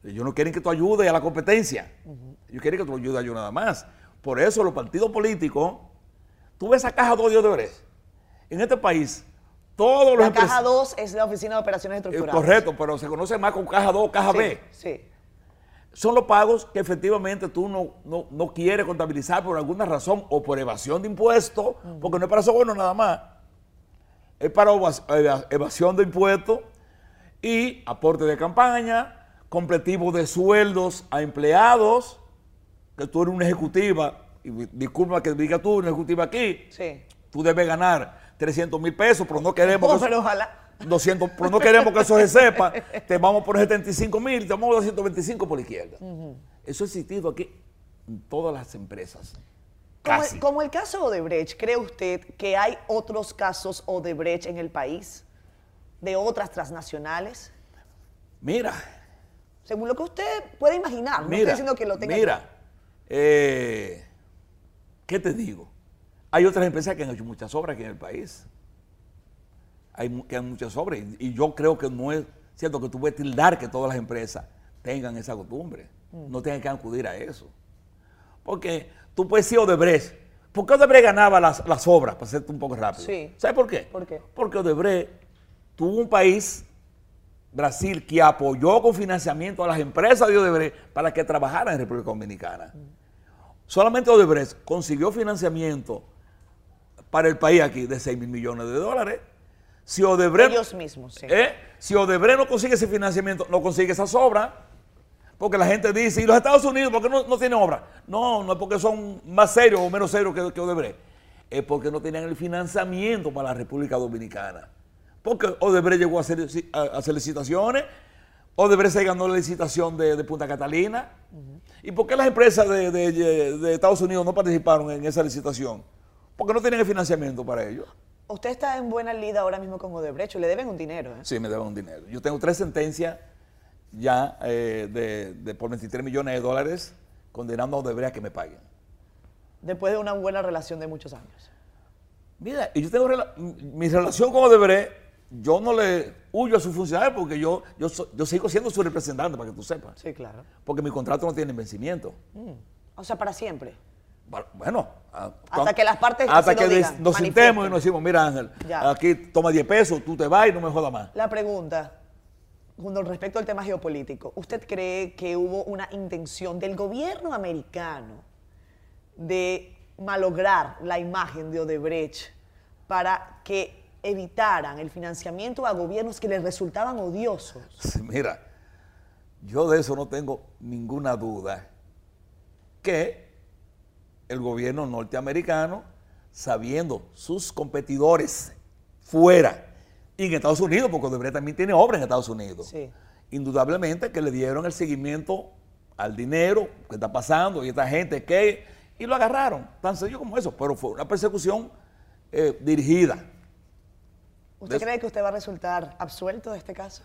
Ellos no quieren que tú ayudes a la competencia. Ellos quieren que tú ayudes a ellos nada más. Por eso los partidos políticos, tú ves a Caja 2 de Odebrecht. En este país, todos los... La Caja 2 es la Oficina de Operaciones Estructurales. correcto, pero se conoce más con Caja 2, Caja B. Sí. Son los pagos que efectivamente tú no, no, no quieres contabilizar por alguna razón o por evasión de impuestos, porque no es para soborno nada más. Es para evas- eva- evasión de impuestos y aporte de campaña, completivo de sueldos a empleados, que tú eres una ejecutiva, y disculpa que diga tú, una ejecutiva aquí, Sí. tú debes ganar 300 mil pesos, pero no queremos pero ojalá. 200, pero no queremos que eso se sepa, te vamos a poner 75 mil, te vamos a dar 125 por la izquierda. Eso ha existido aquí en todas las empresas. Como el, como el caso Odebrecht, ¿cree usted que hay otros casos Odebrecht en el país? ¿De otras transnacionales? Mira, Según lo que usted puede imaginar. No estoy diciendo que lo tenga. mira, eh, ¿qué te digo? Hay otras empresas que han hecho muchas obras aquí en el país. Hay que han muchas obras y, yo creo que no es cierto que tú puedes tildar que todas las empresas tengan esa costumbre. Mm. No tengan que acudir a eso. Porque tú puedes decir Odebrecht. ¿Por qué Odebrecht ganaba las, las obras? Para hacerte un poco rápido. Sí. ¿Sabes por qué? ¿Por qué? Porque Odebrecht tuvo un país, Brasil, que apoyó con financiamiento a las empresas de Odebrecht para que trabajaran en República Dominicana. Solamente Odebrecht consiguió financiamiento para el país aquí de 6 mil millones de dólares. Si Odebrecht, Ellos mismos, sí. ¿Eh? Si Odebrecht no consigue ese financiamiento, no consigue esas obras. Porque la gente dice, ¿y los Estados Unidos por qué no, no tienen obra? No, no es porque son más serios o menos serios que, que Odebrecht. Es porque no tenían el financiamiento para la República Dominicana. Porque Odebrecht llegó a hacer, a- hacer licitaciones, Odebrecht se ganó la licitación de, de Punta Catalina. ¿Y por qué las empresas de, de- de Estados Unidos no participaron en esa licitación? Porque no tienen el financiamiento para ello. Usted está en buena lida ahora mismo con Odebrecht. Le deben un dinero. ¿eh? Sí, me deben un dinero. Yo tengo tres sentencias ya eh, de, de por 23 millones de dólares condenando a Odebrecht a que me paguen. Después de una buena relación de muchos años. Mira, y yo tengo rela- mi relación con Odebrecht, yo no le huyo a su funcionario porque yo, yo, so- yo sigo siendo su representante, para que tú sepas. Sí, claro. Porque mi contrato no tiene vencimiento. O sea, para siempre. Bueno, a- Hasta que las partes hasta que digan, nos manifiesten. sintemos y nos decimos, mira Ángel, Ya. aquí toma 10 pesos, tú te vas y no me jodas más. La pregunta, con respecto al tema geopolítico, ¿usted cree que hubo una intención del gobierno americano de malograr la imagen de Odebrecht para que evitaran el financiamiento a gobiernos que les resultaban odiosos? Sí, Mira, yo de eso no tengo ninguna duda. Que el gobierno norteamericano, sabiendo sus competidores fuera y en Estados Unidos, porque Odebrecht también tiene obra en Estados Unidos, Sí. indudablemente que le dieron el seguimiento al dinero que está pasando y esta gente que, y lo agarraron, tan sencillo como eso, pero fue una persecución eh, dirigida. ¿Usted cree que usted va a resultar absuelto de este caso?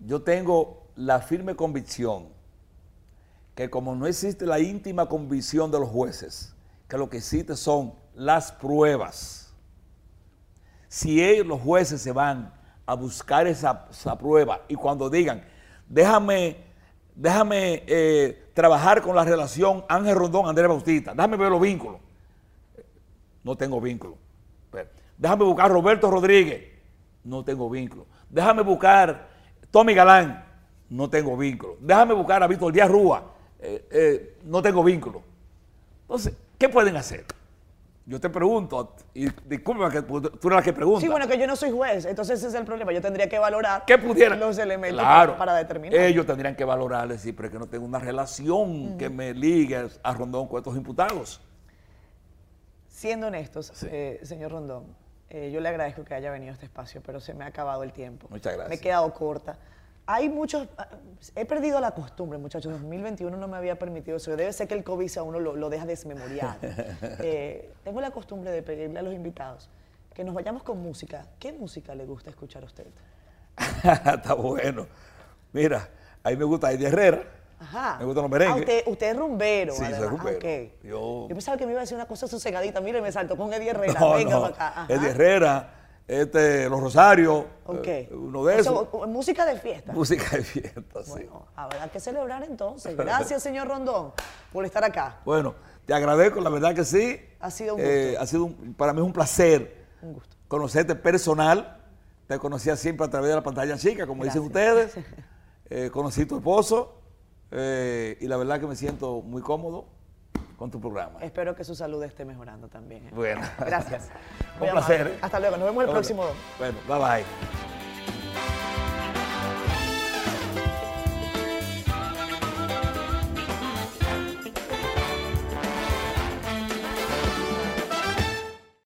Yo tengo la firme convicción que como no existe la íntima convicción de los jueces, que lo que existe son las pruebas. Si ellos, los jueces, se van a buscar esa, esa prueba y cuando digan, déjame, déjame eh, trabajar con la relación Ángel Rondón, Andrés Bautista, déjame ver los vínculos. No tengo vínculo. Déjame buscar Roberto Rodríguez. No tengo vínculo. Déjame buscar Tommy Galán. No tengo vínculo. Déjame buscar a Víctor Díaz Rúa. Eh, eh, no tengo vínculo. Entonces, ¿qué pueden hacer? Yo te pregunto, y disculpa que tú eres la que pregunta. Sí, bueno, que yo no soy juez, entonces ese es el problema. Yo tendría que valorar ¿Qué pudieran? los elementos Claro, para, para determinar. Ellos tendrían que valorar, decir, pero es que no tengo una relación que me ligue a Rondón con estos imputados. Siendo honestos, Sí. eh, señor Rondón, eh, yo le agradezco que haya venido a este espacio, pero se me ha acabado el tiempo. Muchas gracias. Me he quedado corta. Hay muchos, ah, he perdido la costumbre, muchachos. 2021 no me había permitido eso. Debe ser que el COVID a uno lo, lo deja desmemoriado. Eh, tengo la costumbre de pedirle a los invitados que nos vayamos con música. ¿Qué música le gusta escuchar a usted? Está bueno. Mira, a mí me gusta Eddie Herrera. Ajá. Me gustan los Ah, merengues. usted, usted es rumbero. Sí, soy además. rumbero. Ok. Yo- pensaba que me iba a decir una cosa sosegadita. Mire, me saltó con Eddie Herrera. No, Venga no. acá. Ajá. Eddie Herrera, este, Los Rosarios, Ok. eh, uno de esos. Eso, música de fiesta. Música de fiesta, sí. Bueno, habrá que celebrar entonces. Gracias, señor Rondón, por estar acá. Bueno, te agradezco, la verdad que sí. Ha sido un Eh, gusto. ha sido un- para mí es un placer Un gusto. conocerte personal. Te conocía siempre a través de la pantalla chica, como dicen ustedes. Eh, conocí tu esposo, Eh, y la verdad que me siento muy cómodo con tu programa. Espero que su salud esté mejorando también. ¿eh? Bueno. Gracias. Un placer. Hasta luego. Nos vemos el Bueno, próximo. Bueno, bye bye.